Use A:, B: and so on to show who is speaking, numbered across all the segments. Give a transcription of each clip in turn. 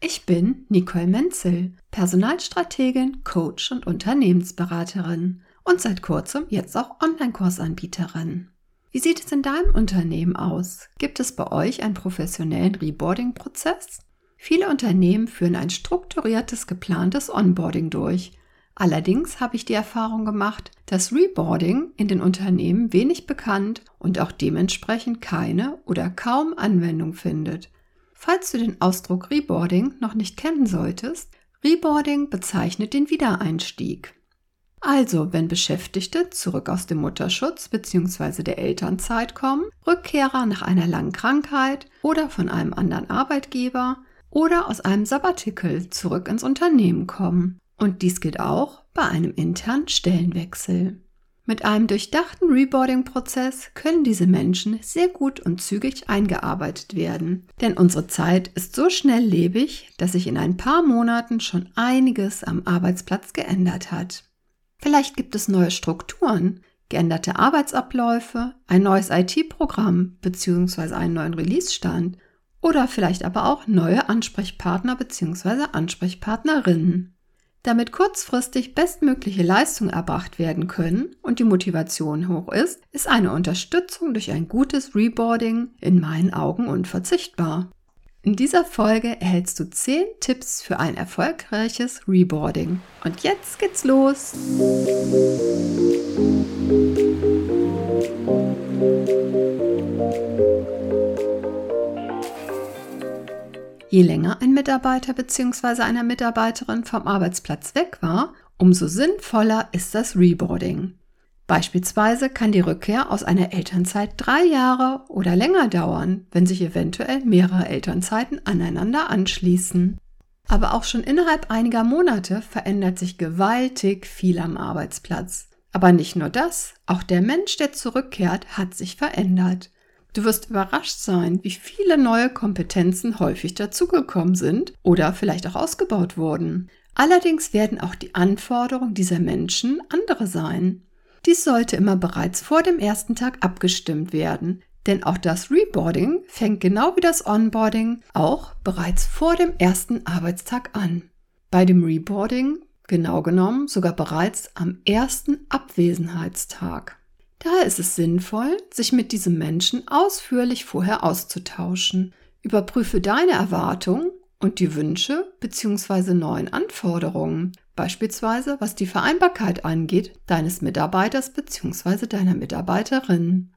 A: Ich bin Nicole Menzel, Personalstrategin, Coach und Unternehmensberaterin und seit kurzem jetzt auch Online-Kursanbieterin. Wie sieht es in deinem Unternehmen aus? Gibt es bei euch einen professionellen Reboarding-Prozess? Viele Unternehmen führen ein strukturiertes, geplantes Onboarding durch. Allerdings habe ich die Erfahrung gemacht, dass Reboarding in den Unternehmen wenig bekannt und auch dementsprechend keine oder kaum Anwendung findet. Falls du den Ausdruck Reboarding noch nicht kennen solltest, Reboarding bezeichnet den Wiedereinstieg. Also, wenn Beschäftigte zurück aus dem Mutterschutz bzw. der Elternzeit kommen, Rückkehrer nach einer langen Krankheit oder von einem anderen Arbeitgeber oder aus einem Sabbatical zurück ins Unternehmen kommen. Und dies gilt auch bei einem internen Stellenwechsel. Mit einem durchdachten Reboarding-Prozess können diese Menschen sehr gut und zügig eingearbeitet werden. Denn unsere Zeit ist so schnelllebig, dass sich in ein paar Monaten schon einiges am Arbeitsplatz geändert hat. Vielleicht gibt es neue Strukturen, geänderte Arbeitsabläufe, ein neues IT-Programm bzw. einen neuen Release-Stand oder vielleicht aber auch neue Ansprechpartner bzw. Ansprechpartnerinnen. Damit kurzfristig bestmögliche Leistungen erbracht werden können und die Motivation hoch ist, ist eine Unterstützung durch ein gutes Reboarding in meinen Augen unverzichtbar. In dieser Folge erhältst du 10 Tipps für ein erfolgreiches Reboarding. Und jetzt geht's los! Je länger ein Mitarbeiter bzw. eine Mitarbeiterin vom Arbeitsplatz weg war, umso sinnvoller ist das Reboarding. Beispielsweise kann die Rückkehr aus einer Elternzeit drei Jahre oder länger dauern, wenn sich eventuell mehrere Elternzeiten aneinander anschließen. Aber auch schon innerhalb einiger Monate verändert sich gewaltig viel am Arbeitsplatz. Aber nicht nur das, auch der Mensch, der zurückkehrt, hat sich verändert. Du wirst überrascht sein, wie viele neue Kompetenzen häufig dazugekommen sind oder vielleicht auch ausgebaut wurden. Allerdings werden auch die Anforderungen dieser Menschen andere sein. Dies sollte immer bereits vor dem ersten Tag abgestimmt werden, denn auch das Reboarding fängt genau wie das Onboarding auch bereits vor dem ersten Arbeitstag an. Bei dem Reboarding genau genommen sogar bereits am ersten Abwesenheitstag. Daher ist es sinnvoll, sich mit diesem Menschen ausführlich vorher auszutauschen. Überprüfe deine Erwartungen und die Wünsche bzw. neuen Anforderungen, beispielsweise was die Vereinbarkeit angeht, deines Mitarbeiters bzw. deiner Mitarbeiterin.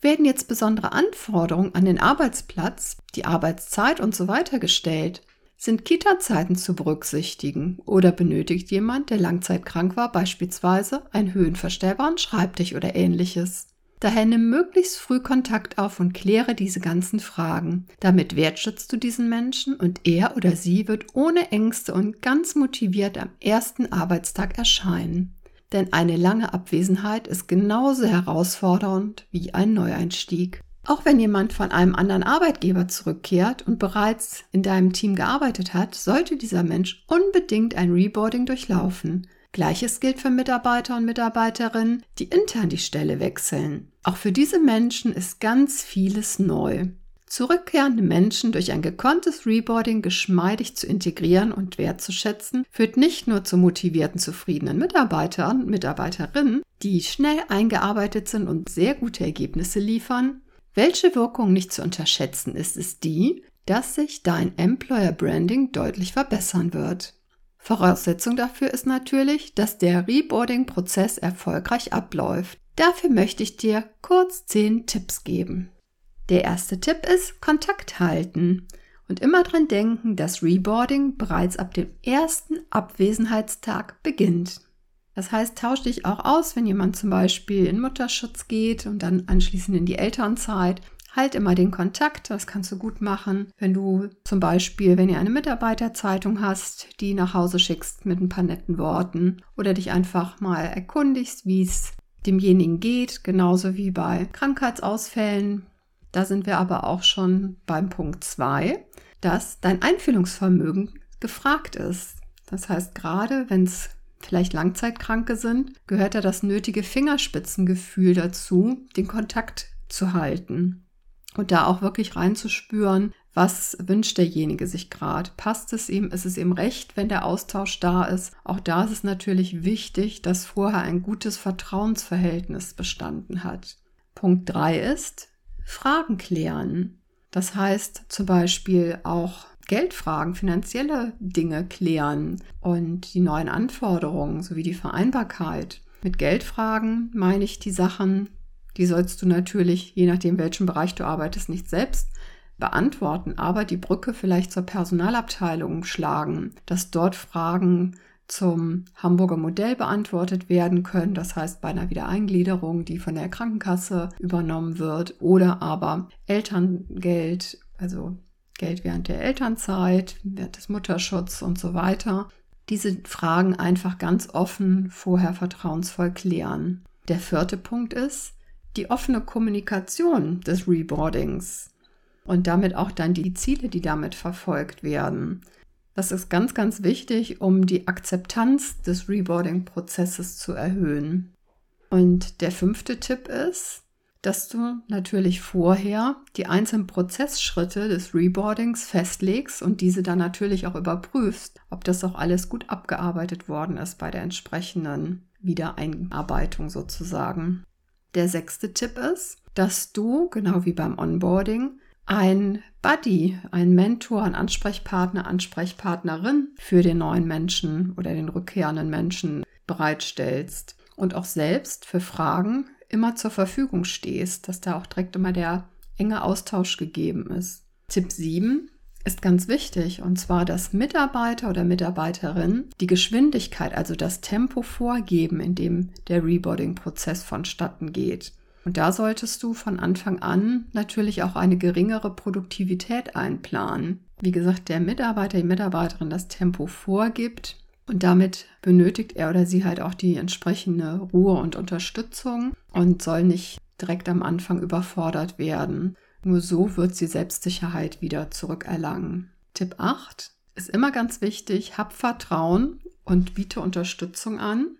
A: Werden jetzt besondere Anforderungen an den Arbeitsplatz, die Arbeitszeit usw. So gestellt, sind Kita-Zeiten zu berücksichtigen oder benötigt jemand, der langzeitkrank war, beispielsweise einen höhenverstellbaren Schreibtisch oder ähnliches? Daher nimm möglichst früh Kontakt auf und kläre diese ganzen Fragen. Damit wertschätzt du diesen Menschen und er oder sie wird ohne Ängste und ganz motiviert am ersten Arbeitstag erscheinen. Denn eine lange Abwesenheit ist genauso herausfordernd wie ein Neueinstieg. Auch wenn jemand von einem anderen Arbeitgeber zurückkehrt und bereits in deinem Team gearbeitet hat, sollte dieser Mensch unbedingt ein Reboarding durchlaufen. Gleiches gilt für Mitarbeiter und Mitarbeiterinnen, die intern die Stelle wechseln. Auch für diese Menschen ist ganz vieles neu. Zurückkehrende Menschen durch ein gekonntes Reboarding geschmeidig zu integrieren und wertzuschätzen, führt nicht nur zu motivierten, zufriedenen Mitarbeitern und Mitarbeiterinnen, die schnell eingearbeitet sind und sehr gute Ergebnisse liefern, welche Wirkung nicht zu unterschätzen ist, ist die, dass sich dein Employer Branding deutlich verbessern wird. Voraussetzung dafür ist natürlich, dass der Reboarding-Prozess erfolgreich abläuft. Dafür möchte ich dir kurz 10 Tipps geben. Der erste Tipp ist Kontakt halten und immer dran denken, dass Reboarding bereits ab dem ersten Abwesenheitstag beginnt. Das heißt, tausch dich auch aus, wenn jemand zum Beispiel in Mutterschutz geht und dann anschließend in die Elternzeit. Halt immer den Kontakt, das kannst du gut machen, wenn du zum Beispiel, wenn ihr eine Mitarbeiterzeitung hast, die nach Hause schickst mit ein paar netten Worten oder dich einfach mal erkundigst, wie es demjenigen geht, genauso wie bei Krankheitsausfällen. Da sind wir aber auch schon beim Punkt 2, dass dein Einfühlungsvermögen gefragt ist. Das heißt, gerade wenn es vielleicht Langzeitkranke sind, gehört da das nötige Fingerspitzengefühl dazu, den Kontakt zu halten und da auch wirklich reinzuspüren, was wünscht derjenige sich gerade? Passt es ihm? Ist es ihm recht, wenn der Austausch da ist? Auch da ist es natürlich wichtig, dass vorher ein gutes Vertrauensverhältnis bestanden hat. Punkt 3 ist Fragen klären. Das heißt zum Beispiel auch Geldfragen, finanzielle Dinge klären und die neuen Anforderungen sowie die Vereinbarkeit. Mit Geldfragen meine ich die Sachen, die sollst du natürlich, je nachdem, welchen Bereich du arbeitest, nicht selbst beantworten, aber die Brücke vielleicht zur Personalabteilung schlagen, dass dort Fragen zum Hamburger Modell beantwortet werden können, das heißt bei einer Wiedereingliederung, die von der Krankenkasse übernommen wird, oder aber Elterngeld, also Geld während der Elternzeit, während des Mutterschutzes und so weiter. Diese Fragen einfach ganz offen vorher vertrauensvoll klären. Der vierte Punkt ist die offene Kommunikation des Reboardings und damit auch dann die Ziele, die damit verfolgt werden. Das ist ganz, ganz wichtig, um die Akzeptanz des Reboarding-Prozesses zu erhöhen. Und der fünfte Tipp ist, dass du natürlich vorher die einzelnen Prozessschritte des Reboardings festlegst und diese dann natürlich auch überprüfst, ob das auch alles gut abgearbeitet worden ist bei der entsprechenden Wiedereinarbeitung sozusagen. Der sechste Tipp ist, dass du, genau wie beim Onboarding, ein Buddy, ein Mentor, ein Ansprechpartner, Ansprechpartnerin für den neuen Menschen oder den rückkehrenden Menschen bereitstellst und auch selbst für Fragen immer zur Verfügung stehst, dass da auch direkt immer der enge Austausch gegeben ist. Tipp 7 ist ganz wichtig und zwar, dass Mitarbeiter oder Mitarbeiterin die Geschwindigkeit, also das Tempo vorgeben, in dem der Reboarding-Prozess vonstatten geht. Und da solltest du von Anfang an natürlich auch eine geringere Produktivität einplanen. Wie gesagt, der Mitarbeiter, die Mitarbeiterin das Tempo vorgibt und damit benötigt er oder sie halt auch die entsprechende Ruhe und Unterstützung und soll nicht direkt am Anfang überfordert werden. Nur so wird sie Selbstsicherheit wieder zurückerlangen. Tipp 8 ist immer ganz wichtig, hab Vertrauen und biete Unterstützung an.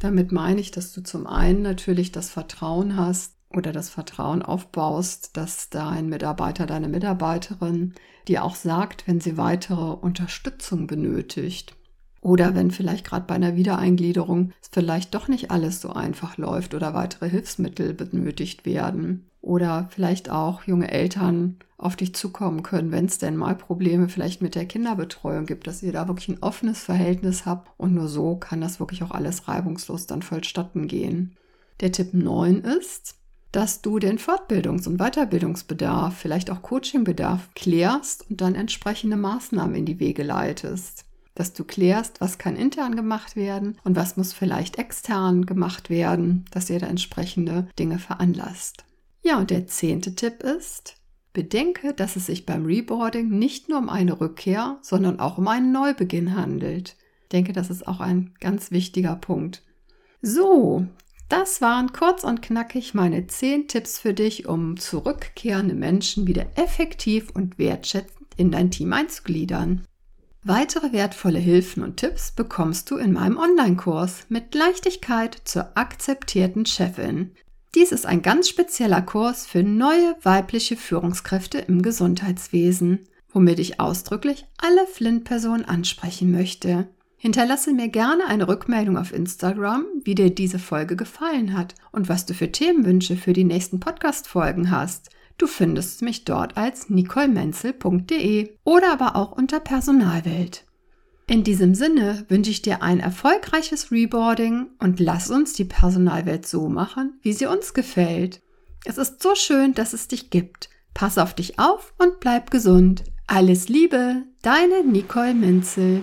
A: Damit meine ich, dass du zum einen natürlich das Vertrauen hast oder das Vertrauen aufbaust, dass dein Mitarbeiter, deine Mitarbeiterin dir auch sagt, wenn sie weitere Unterstützung benötigt. Oder wenn vielleicht gerade bei einer Wiedereingliederung es vielleicht doch nicht alles so einfach läuft oder weitere Hilfsmittel benötigt werden. Oder vielleicht auch junge Eltern auf dich zukommen können, wenn es denn mal Probleme vielleicht mit der Kinderbetreuung gibt, dass ihr da wirklich ein offenes Verhältnis habt und nur so kann das wirklich auch alles reibungslos dann vollstatten gehen. Der Tipp 9 ist, dass du den Fortbildungs- und Weiterbildungsbedarf, vielleicht auch Coachingbedarf klärst und dann entsprechende Maßnahmen in die Wege leitest dass du klärst, was kann intern gemacht werden und was muss vielleicht extern gemacht werden, dass ihr da entsprechende Dinge veranlasst. Ja, und der zehnte Tipp ist, bedenke, dass es sich beim Reboarding nicht nur um eine Rückkehr, sondern auch um einen Neubeginn handelt. Ich denke, das ist auch ein ganz wichtiger Punkt. So, das waren kurz und knackig meine zehn Tipps für dich, um zurückkehrende Menschen wieder effektiv und wertschätzend in dein Team einzugliedern. Weitere wertvolle Hilfen und Tipps bekommst du in meinem Online-Kurs mit Leichtigkeit zur akzeptierten Chefin. Dies ist ein ganz spezieller Kurs für neue weibliche Führungskräfte im Gesundheitswesen, womit ich ausdrücklich alle Flint-Personen ansprechen möchte. Hinterlasse mir gerne eine Rückmeldung auf Instagram, wie dir diese Folge gefallen hat und was du für Themenwünsche für die nächsten Podcast-Folgen hast. Du findest mich dort als nicolemenzel.de oder aber auch unter Personalwelt. In diesem Sinne wünsche ich dir ein erfolgreiches Reboarding und lass uns die Personalwelt so machen, wie sie uns gefällt. Es ist so schön, dass es dich gibt. Pass auf dich auf und bleib gesund. Alles Liebe, deine Nicole Menzel.